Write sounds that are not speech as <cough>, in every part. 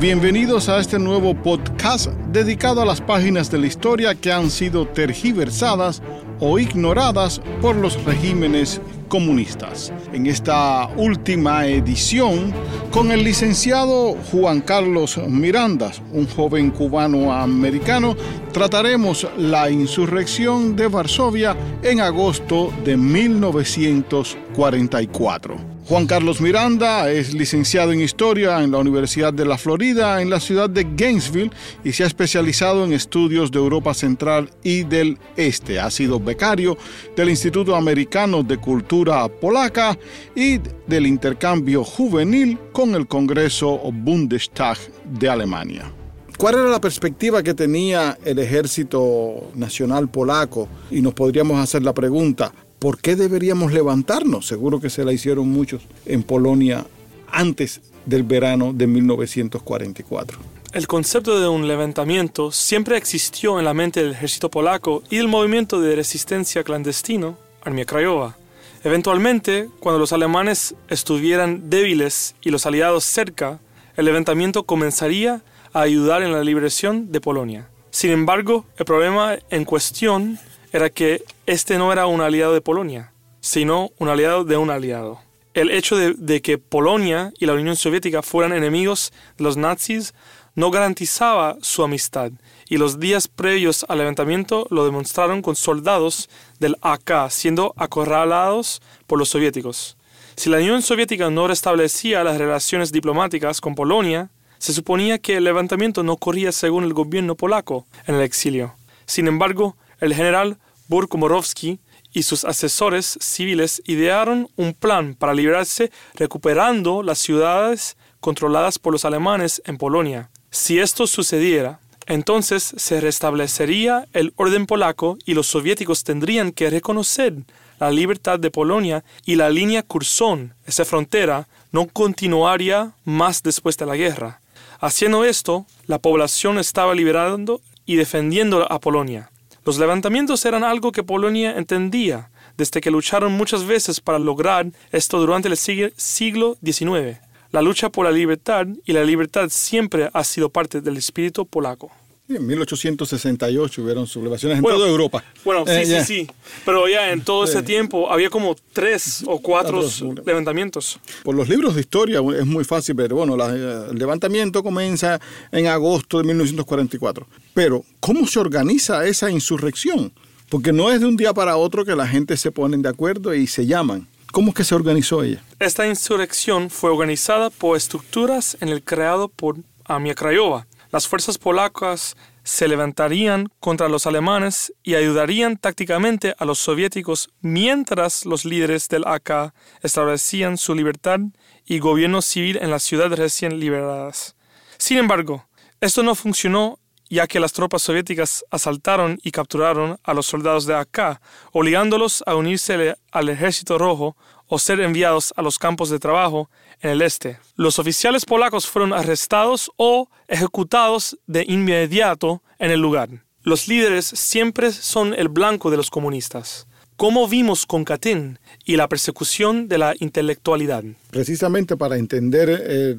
Bienvenidos a este nuevo podcast dedicado a las páginas de la historia que han sido tergiversadas o ignoradas por los regímenes comunistas. En esta última edición, con el licenciado Juan Carlos Miranda, un joven cubano americano, trataremos la insurrección de Varsovia en agosto de 1944. Juan Carlos Miranda es licenciado en Historia en la Universidad de la Florida en la ciudad de Gainesville y se ha especializado en estudios de Europa Central y del Este. Ha sido becario del Instituto Americano de Cultura Polaca y del intercambio juvenil con el Congreso Bundestag de Alemania. ¿Cuál era la perspectiva que tenía el ejército nacional polaco? Y nos podríamos hacer la pregunta, ¿por qué deberíamos levantarnos? Seguro que se la hicieron muchos en Polonia antes del verano de 1944. El concepto de un levantamiento siempre existió en la mente del ejército polaco y el movimiento de resistencia clandestino, Armia Krajowa. Eventualmente, cuando los alemanes estuvieran débiles y los aliados cerca, el levantamiento comenzaría a ayudar en la liberación de Polonia. Sin embargo, el problema en cuestión era que este no era un aliado de Polonia, sino un aliado de un aliado. El hecho de, que Polonia y la Unión Soviética fueran enemigos de los nazis no garantizaba su amistad, y los días previos al levantamiento lo demostraron con soldados del AK siendo acorralados por los soviéticos. Si la Unión Soviética no restablecía las relaciones diplomáticas con Polonia, se suponía que el levantamiento no corría según el gobierno polaco en el exilio. Sin embargo, el general Burkomorowski y sus asesores civiles idearon un plan para librarse recuperando las ciudades controladas por los alemanes en Polonia. Si esto sucediera, entonces se restablecería el orden polaco y los soviéticos tendrían que reconocer la libertad de Polonia y la línea Curzon, esa frontera, no continuaría más después de la guerra. Haciendo esto, la población estaba liberando y defendiendo a Polonia. Los levantamientos eran algo que Polonia entendía desde que lucharon muchas veces para lograr esto durante el siglo XIX. La lucha por la libertad y la libertad siempre ha sido parte del espíritu polaco. En 1868 hubieron sublevaciones en toda Europa. Bueno, sí, eh, sí, sí. Pero ya en todo ese tiempo había como tres o cuatro levantamientos. Por los libros de historia es muy fácil ver, bueno, el levantamiento comienza en agosto de 1944. Pero, ¿cómo se organiza esa insurrección? Porque no es de un día para otro que la gente se ponen de acuerdo y se llaman. ¿Cómo es que se organizó ella? Esta insurrección fue organizada por estructuras en el creado por Amia Krajowa las fuerzas polacas se levantarían contra los alemanes y ayudarían tácticamente a los soviéticos mientras los líderes del AK establecían su libertad y gobierno civil en las ciudades recién liberadas. Sin embargo, esto no funcionó ya que las tropas soviéticas asaltaron y capturaron a los soldados de AK, obligándolos a unirse al ejército rojo o ser enviados a los campos de trabajo en el este. Los oficiales polacos fueron arrestados o ejecutados de inmediato en el lugar. Los líderes siempre son el blanco de los comunistas. ¿Cómo vimos con Katyn y la persecución de la intelectualidad? Precisamente para entender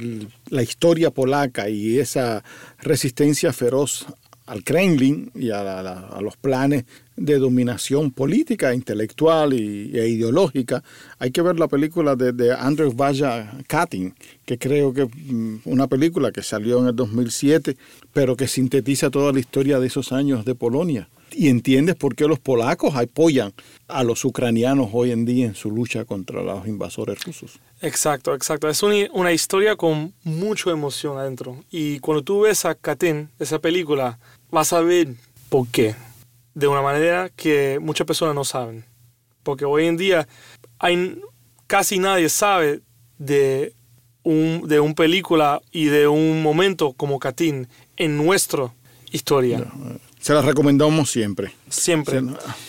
la historia polaca y esa resistencia feroz al Kremlin y a, los planes de dominación política, intelectual y, e ideológica. Hay que ver la película de, de Vaya Katyn, que creo que mm, una película que salió en el 2007, pero que sintetiza toda la historia de esos años de Polonia. Y entiendes por qué los polacos apoyan a los ucranianos hoy en día en su lucha contra los invasores rusos. Exacto, exacto. Es una, historia con mucha emoción adentro. Y cuando tú ves a Katyn, esa película, vas a ver por qué. De una manera que muchas personas no saben. Porque hoy en día hay, casi nadie sabe de un, de una película y de un momento como Katyn en nuestra historia. Se las recomendamos siempre. Siempre.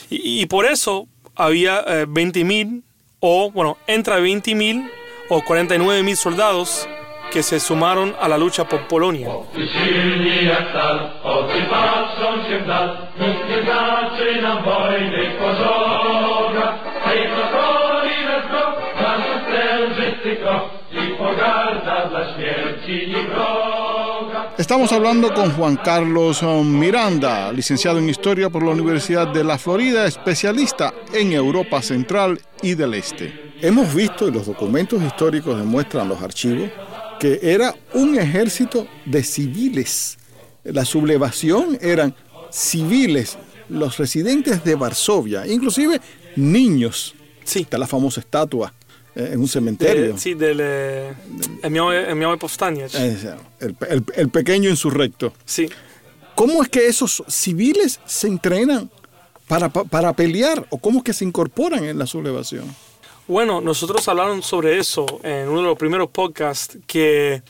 Y, por eso había 20.000 eh, o, bueno, entre 20.000 o 49.000 soldados que se sumaron a la lucha por Polonia. Estamos hablando con Juan Carlos Miranda, licenciado en Historia por la Universidad de la Florida, especialista en Europa Central y del Este. Hemos visto, y los documentos históricos demuestran los archivos, que era un ejército de civiles. La sublevación eran civiles, los residentes de Varsovia, inclusive niños. Sí. Está la famosa estatua eh, en un cementerio. De, sí, del eh. El, el, el, pequeño insurrecto. Sí. ¿Cómo es que esos civiles se entrenan para, para pelear o cómo es que se incorporan en la sublevación? Bueno, nosotros hablamos sobre eso en uno de los primeros podcasts, que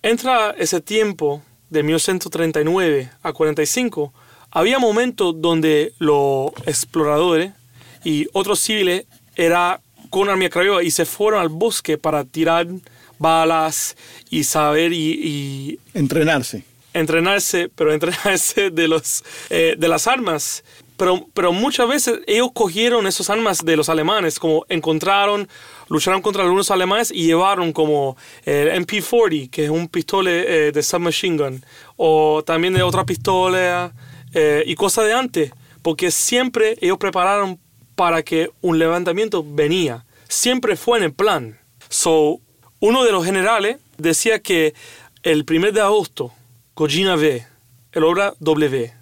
entra ese tiempo de 1939 a 45, había momentos donde los exploradores y otros civiles era con Armia Crayola y se fueron al bosque para tirar balas y saber y, entrenarse. Entrenarse, pero entrenarse de, los, eh, de las armas. Pero, pero muchas veces ellos cogieron esas armas de los alemanes, como encontraron, lucharon contra algunos alemanes y llevaron como el MP40, que es un pistola eh, de submachine gun, o también de otra pistola eh, y cosas de antes, porque siempre ellos prepararon para que un levantamiento venía. Siempre fue en el plan. So, uno de los generales decía que el primer de agosto, Gojina V, el obra W,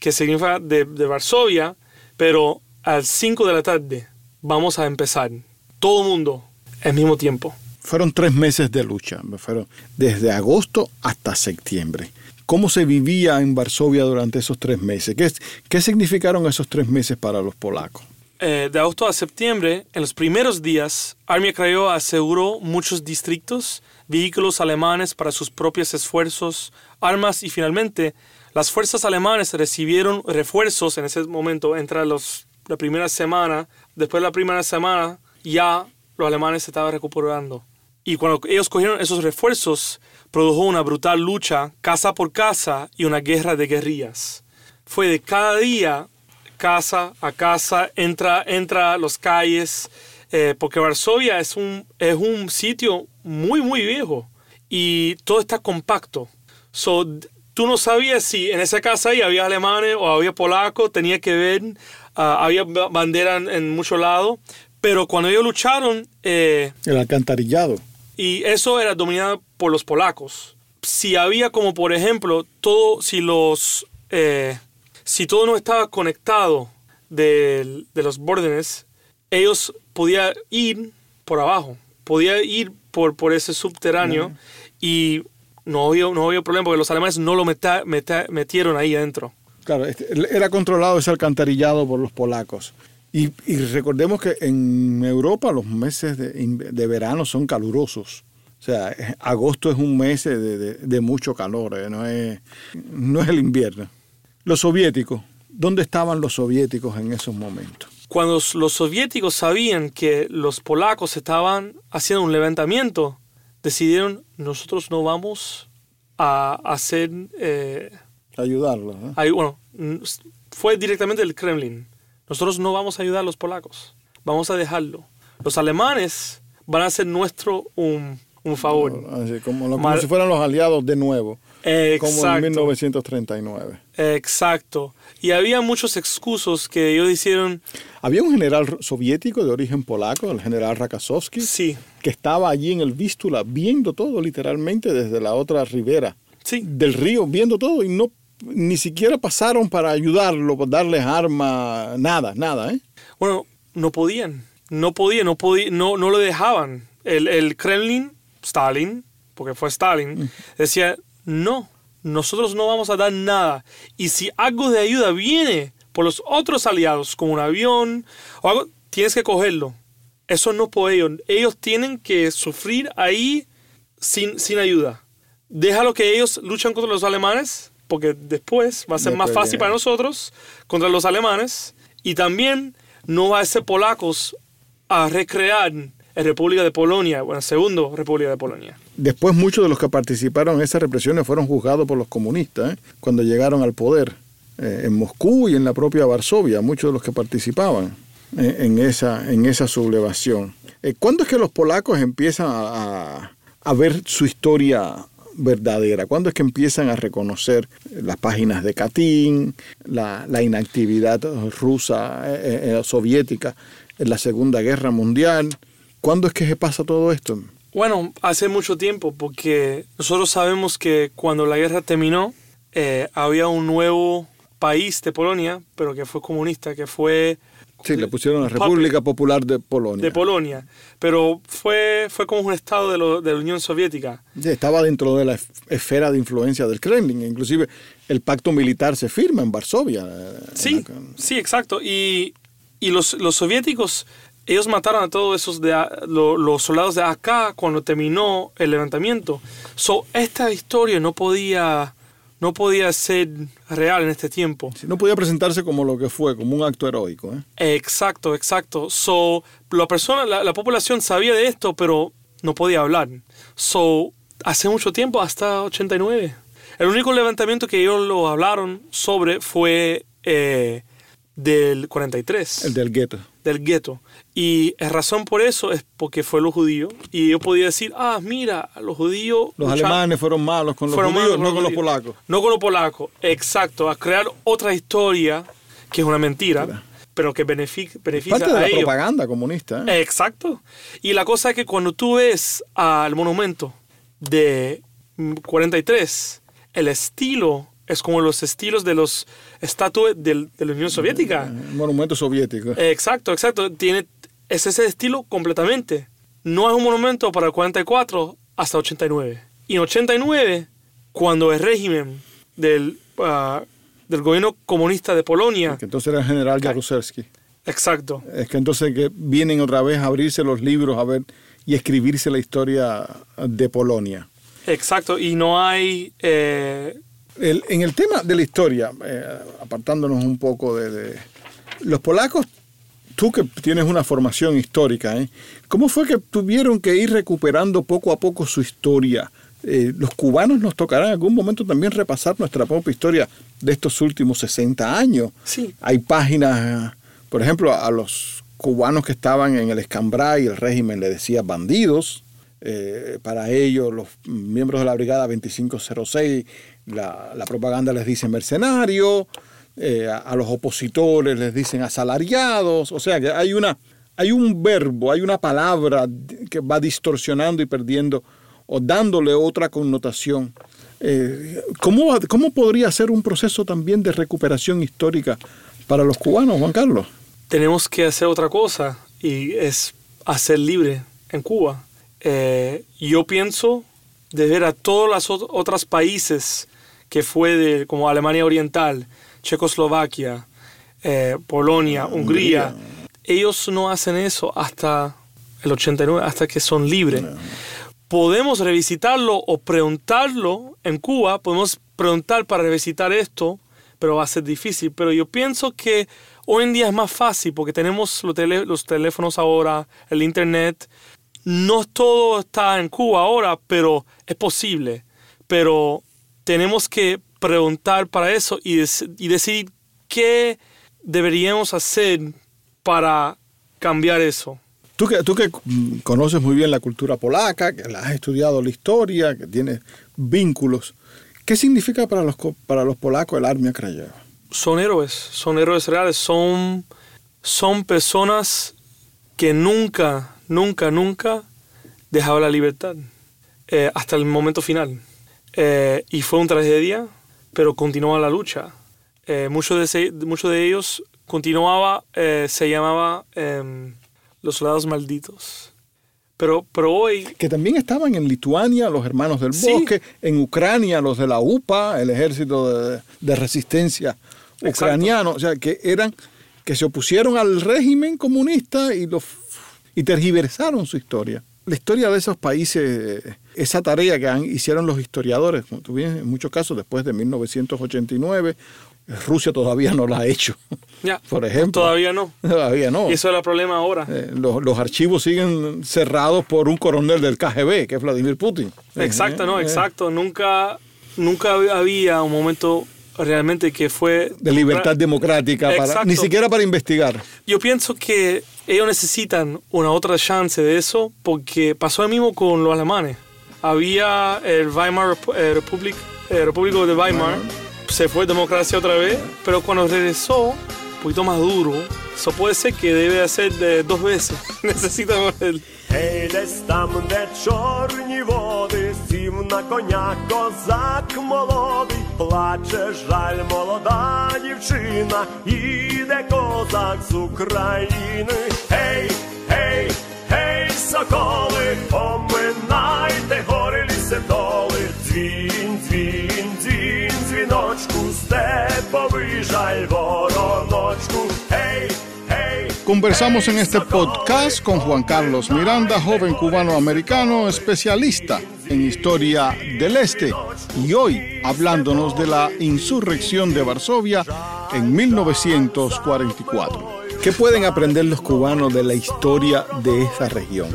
que significa de, de Varsovia, pero al 5 de la tarde vamos a empezar. Todo el mundo al mismo tiempo. Fueron tres meses de lucha, fueron desde agosto hasta septiembre. ¿Cómo se vivía en Varsovia durante esos tres meses? ¿Qué, qué significaron esos tres meses para los polacos? Eh, de agosto a septiembre, en los primeros días, Armia Crayoa aseguró muchos distritos, vehículos alemanes para sus propios esfuerzos, armas y finalmente las fuerzas alemanas recibieron refuerzos en ese momento, entre los, la primera semana. Después de la primera semana, ya los alemanes se estaban recuperando. Y cuando ellos cogieron esos refuerzos, produjo una brutal lucha casa por casa y una guerra de guerrillas. Fue de cada día casa a casa, entra, entra las calles, eh, porque Varsovia es un, es un sitio muy, muy viejo y todo está compacto. So, tú no sabías si en esa casa ahí había alemanes o había polacos, tenía que ver, ah, había bandera en, muchos lados, pero cuando ellos lucharon... Eh, El alcantarillado. Y eso era dominado por los polacos. Si había como, por ejemplo, todo, si los... Eh, si todo no estaba conectado de, los bórdenes, ellos podían ir por abajo, podían ir por, por ese subterráneo y no había, no había problema porque los alemanes no lo metieron ahí adentro. Claro, este, era controlado ese alcantarillado por los polacos. Y, recordemos que en Europa los meses de, verano son calurosos. O sea, agosto es un mes de, mucho calor, ¿eh? no, es, no es el invierno. Los soviéticos, ¿dónde estaban los soviéticos en esos momentos? Cuando los soviéticos sabían que los polacos estaban haciendo un levantamiento, decidieron, nosotros no vamos a hacer... Eh, Ayudarlos. bueno, fue directamente el Kremlin. Nosotros no vamos a ayudar a los polacos, vamos a dejarlo. Los alemanes van a hacer nuestro un, favor. como si fueran los aliados de nuevo. Como en 1939. Exacto. Y había muchos excusos que ellos hicieron. Había un general soviético de origen polaco, el general Rakasowski, sí. que estaba allí en el Vístula viendo todo literalmente desde la otra ribera sí. del río, viendo todo y no ni siquiera pasaron para ayudarlo, para darles armas, nada, nada. ¿eh? Bueno, no podían, no podían, no, podían, no, no lo dejaban. El, el Kremlin, Stalin, porque fue Stalin, decía, no, nosotros no vamos a dar nada. Y si algo de ayuda viene por los otros aliados, como un avión o algo, tienes que cogerlo. Eso no por ellos. Ellos tienen que sufrir ahí sin, sin ayuda. Déjalo que ellos luchan contra los alemanes, porque después va a ser más fácil para nosotros contra los alemanes. Y también no va a ser polacos a recrear República de Polonia, bueno, segundo República de Polonia. Después muchos de los que participaron en esas represiones fueron juzgados por los comunistas ¿eh? cuando llegaron al poder eh, en Moscú y en la propia Varsovia, muchos de los que participaban eh, en, esa, en esa sublevación. ¿Cuándo es que los polacos empiezan a, ver su historia verdadera? ¿Cuándo es que empiezan a reconocer las páginas de Katyn, la, inactividad rusa, soviética en la Segunda Guerra Mundial? ¿Cuándo es que se pasa todo esto? Bueno, hace mucho tiempo, porque nosotros sabemos que cuando la guerra terminó, eh, había un nuevo país de Polonia, pero que fue comunista, que fue... Sí, le pusieron la República Popular de Polonia. De Polonia, pero fue, fue como un estado de, de la Unión Soviética. estaba dentro de la esfera de influencia del Kremlin, inclusive el pacto militar se firma en Varsovia. Eh, sí, sí, exacto. Y, y los, los soviéticos ellos mataron a todos esos de, los soldados de acá cuando terminó el levantamiento. So, esta historia no podía, no podía ser real en este tiempo. no podía presentarse como lo que fue, como un acto heroico. ¿eh? Exacto, exacto. So, la, persona, la, población sabía de esto, pero no podía hablar. So, hace mucho tiempo, hasta 89. El único levantamiento que ellos lo hablaron sobre fue eh, del 43. El del gueto. Del gueto. Y la razón por eso es porque fue los judíos. Y yo podía decir, ah, mira, los judíos... Los alemanes fueron malos con los judíos, no con los polacos. No con los polacos, exacto. A crear otra historia que es una mentira, pero que beneficia, beneficia Parte de la propaganda comunista. ¿eh? Exacto. Y la cosa es que cuando tú ves al monumento de 43, el estilo es como los estilos de los estatuas de la Unión Soviética. monumento soviético. Exacto, exacto. Tiene, es ese estilo completamente. No es un monumento para el 44 hasta 89. Y en 89, cuando el régimen del, ah, del gobierno comunista de Polonia... Que entonces era el general Jaruzelski. Exacto. Es que entonces que vienen otra vez a abrirse los libros a ver y escribirse la historia de Polonia. Exacto, y no hay eh, en el tema de la historia, eh, apartándonos un poco de, Los polacos, tú que tienes una formación histórica, ¿eh? ¿cómo fue que tuvieron que ir recuperando poco a poco su historia? Eh, los cubanos nos tocará en algún momento también repasar nuestra propia historia de estos últimos 60 años. Sí. Hay páginas, por ejemplo, a los cubanos que estaban en el Escambray, el régimen le decía bandidos. Para ellos, los miembros de la Brigada 2506 la, propaganda les dice mercenarios, eh, a, los opositores les dicen asalariados, o sea que hay, una, hay un verbo, hay una palabra que va distorsionando y perdiendo o dándole otra connotación. Eh, ¿cómo, ¿Cómo podría ser un proceso también de recuperación histórica para los cubanos, Juan Carlos? Tenemos que hacer otra cosa y es hacer libre en Cuba. Eh, yo pienso de ver a todos los otros países que fue de, como Alemania Oriental, Checoslovaquia, eh, Polonia, Hungría. Ellos no hacen eso hasta el 89, hasta que son libres. Podemos revisitarlo o preguntarlo en Cuba, podemos preguntar para revisitar esto, pero va a ser difícil. Pero yo pienso que hoy en día es más fácil porque tenemos los, los teléfonos ahora, el Internet. No todo está en Cuba ahora, pero es posible. Pero tenemos que preguntar para eso y, decidir qué deberíamos hacer para cambiar eso. Tú que, tú que conoces muy bien la cultura polaca, que has estudiado la historia, que tienes vínculos, ¿qué significa para los, para los polacos el Armia Krajowa? Son héroes, son héroes reales, son, son personas que nunca, nunca, nunca dejaban la libertad eh, hasta el momento final. Eh, y fue una tragedia, pero continuaba la lucha. Eh, muchos de, de ellos continuaba, se llamaba em, los soldados malditos. Pero, pero hoy... Que también estaban en Lituania los hermanos del bosque, en Ucrania los de la UPA, el ejército de, resistencia ucraniano, o sea, que eran, que se opusieron al régimen comunista y, los, y tergiversaron su historia la historia de esos países, esa tarea que hicieron los historiadores, como tú en muchos casos después de 1989, Rusia todavía no la ha hecho. <laughs> Ya, por ejemplo. Todavía no. Todavía no. Y eso es el problema ahora. Eh, los, archivos siguen cerrados por un coronel del KGB, que es Vladimir Putin. Exacto, no, eh, exacto. Nunca, nunca había un momento realmente que fue... De libertad democrática, para, ni siquiera para investigar. Yo pienso que ellos necesitan una otra chance de eso porque pasó lo mismo con los alemanes. había el Weimar eh, Republic, eh, Repúblico de Weimar, se fue democracia otra vez, pero cuando regresó, un poquito más duro, eso puede ser que debe hacer de dos veces. <laughs> Necesitamos el... Гей, десь там, де чорні води, сів на коня козак молодий, плаче жаль молода дівчина, іде козак з України. Гей, гей, гей, соколи, поминайте гори ліси доли, дзвін, дзвін, дзвін, дзвіночку, степовий жаль вороночку. Гей. Conversamos en este podcast con Juan Carlos Miranda, joven cubano-americano, especialista en historia del Este, y hoy hablándonos de la insurrección de Varsovia en 1944. ¿Qué pueden aprender los cubanos de la historia de esa región?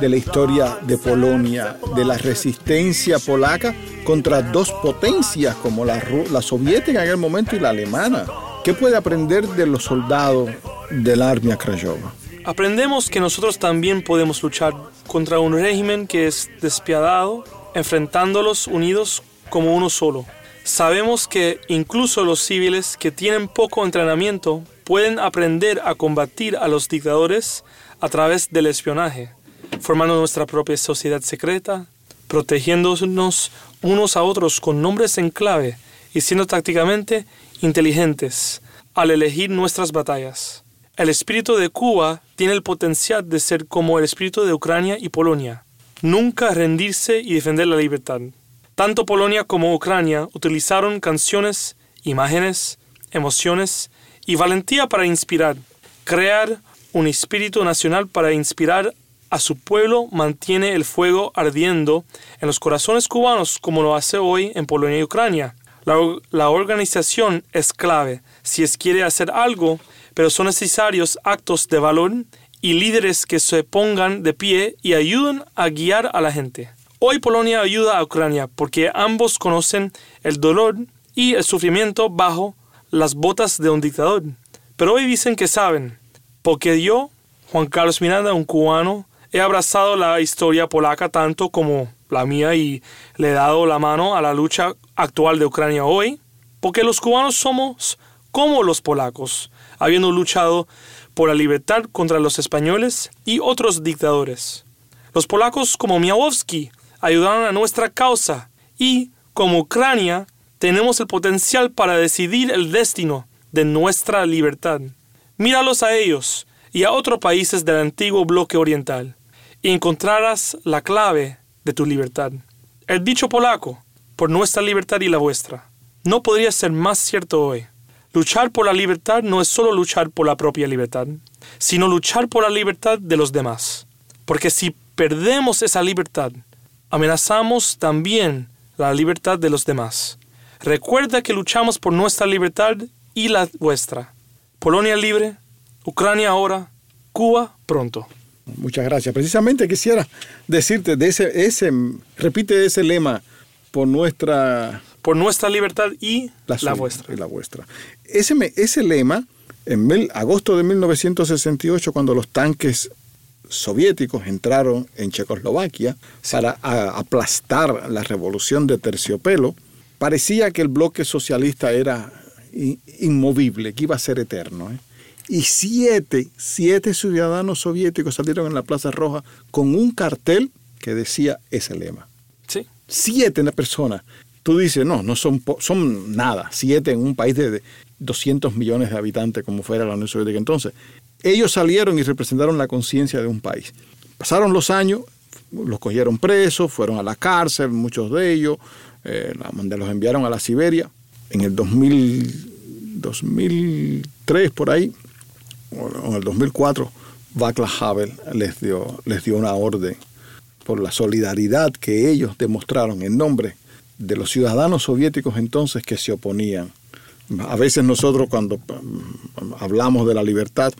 De la historia de Polonia, de la resistencia polaca contra dos potencias como la, la soviética en aquel momento y la alemana. ¿Qué puede aprender de los soldados del Armia Krajova? Aprendemos que nosotros también podemos luchar contra un régimen que es despiadado, enfrentándolos unidos como uno solo. Sabemos que incluso los civiles que tienen poco entrenamiento pueden aprender a combatir a los dictadores a través del espionaje, formando nuestra propia sociedad secreta, protegiéndonos unos a otros con nombres en clave y siendo tácticamente inteligentes al elegir nuestras batallas. El espíritu de Cuba tiene el potencial de ser como el espíritu de Ucrania y Polonia, nunca rendirse y defender la libertad. Tanto Polonia como Ucrania utilizaron canciones, imágenes, emociones y valentía para inspirar. Crear un espíritu nacional para inspirar a su pueblo mantiene el fuego ardiendo en los corazones cubanos como lo hace hoy en Polonia y Ucrania. La, or- la organización es clave si es quiere hacer algo, pero son necesarios actos de valor y líderes que se pongan de pie y ayuden a guiar a la gente. Hoy Polonia ayuda a Ucrania porque ambos conocen el dolor y el sufrimiento bajo las botas de un dictador. Pero hoy dicen que saben, porque yo, Juan Carlos Miranda, un cubano, he abrazado la historia polaca tanto como la mía y le he dado la mano a la lucha actual de Ucrania hoy, porque los cubanos somos como los polacos, habiendo luchado por la libertad contra los españoles y otros dictadores. Los polacos como Miałowski ayudaron a nuestra causa y, como Ucrania, tenemos el potencial para decidir el destino de nuestra libertad. Míralos a ellos y a otros países del antiguo bloque oriental y encontrarás la clave de tu libertad. El dicho polaco, por nuestra libertad y la vuestra, no podría ser más cierto hoy. Luchar por la libertad no es solo luchar por la propia libertad, sino luchar por la libertad de los demás. Porque si perdemos esa libertad, amenazamos también la libertad de los demás. Recuerda que luchamos por nuestra libertad y la vuestra. Polonia libre, Ucrania ahora, Cuba pronto. Muchas gracias. Precisamente quisiera decirte de ese, ese repite ese lema por nuestra Por nuestra libertad y la, suya vuestra. y la vuestra. Ese, me- ese lema, en mil- agosto de 1968, cuando los tanques soviéticos entraron en Checoslovaquia para a- aplastar la revolución de terciopelo, parecía que el bloque socialista era inmovible, que iba a ser eterno. ¿eh? Y siete, siete ciudadanos soviéticos salieron en la Plaza Roja con un cartel que decía ese lema Sí, siete personas. Tú dices, no, no son, son nada, siete en un país de de 200 millones de habitantes como fuera la Unión Soviética. Entonces, ellos salieron y representaron la conciencia de un país. Pasaron los años, los cogieron presos, fueron a la cárcel, muchos de ellos, eh, los enviaron a la Siberia. En el 2000, 2003, por ahí, o en el 2004, Václav Havel les dio, les dio una orden por la solidaridad que ellos demostraron en nombre de los ciudadanos soviéticos entonces que se oponían. A veces nosotros cuando mm, hablamos de la libertad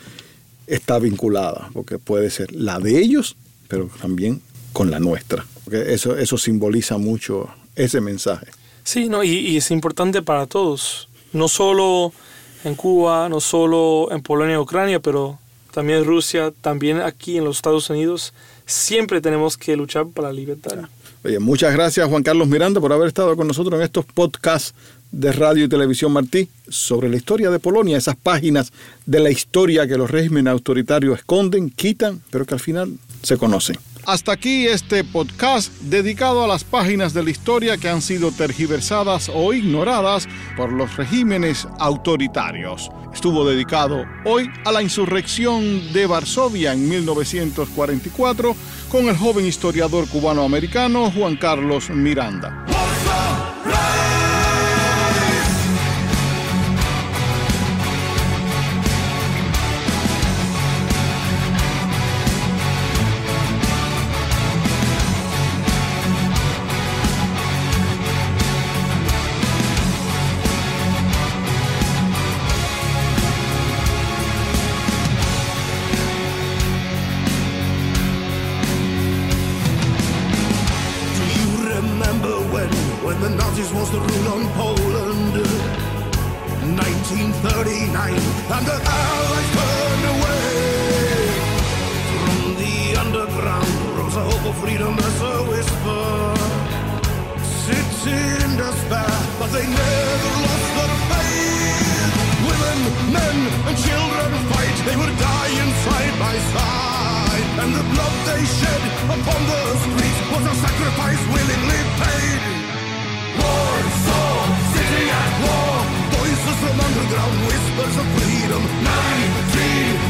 está vinculada, porque puede ser la de ellos, pero también con la nuestra. Porque eso, eso simboliza mucho ese mensaje. Sí, no, y, y es importante para todos, no solo en Cuba, no solo en Polonia y Ucrania, pero también Rusia, también aquí en los Estados Unidos, siempre tenemos que luchar para la libertad. Oye, muchas gracias Juan Carlos Miranda por haber estado con nosotros en estos podcasts de radio y televisión Martí sobre la historia de Polonia, esas páginas de la historia que los regímenes autoritarios esconden, quitan, pero que al final se conocen. Hasta aquí este podcast dedicado a las páginas de la historia que han sido tergiversadas o ignoradas por los regímenes autoritarios. Estuvo dedicado hoy a la insurrección de Varsovia en 1944 con el joven historiador cubano-americano Juan Carlos Miranda. Underground whispers of freedom. 19